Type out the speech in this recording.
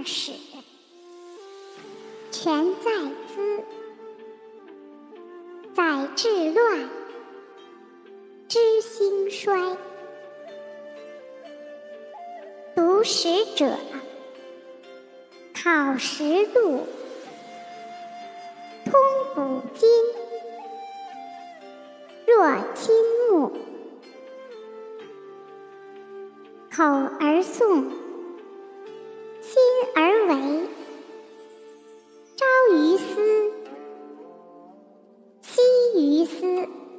二史，全在兹。载治乱，知兴衰。读史者，考实录，通古今。若亲目，口而诵，朝于斯，夕于斯。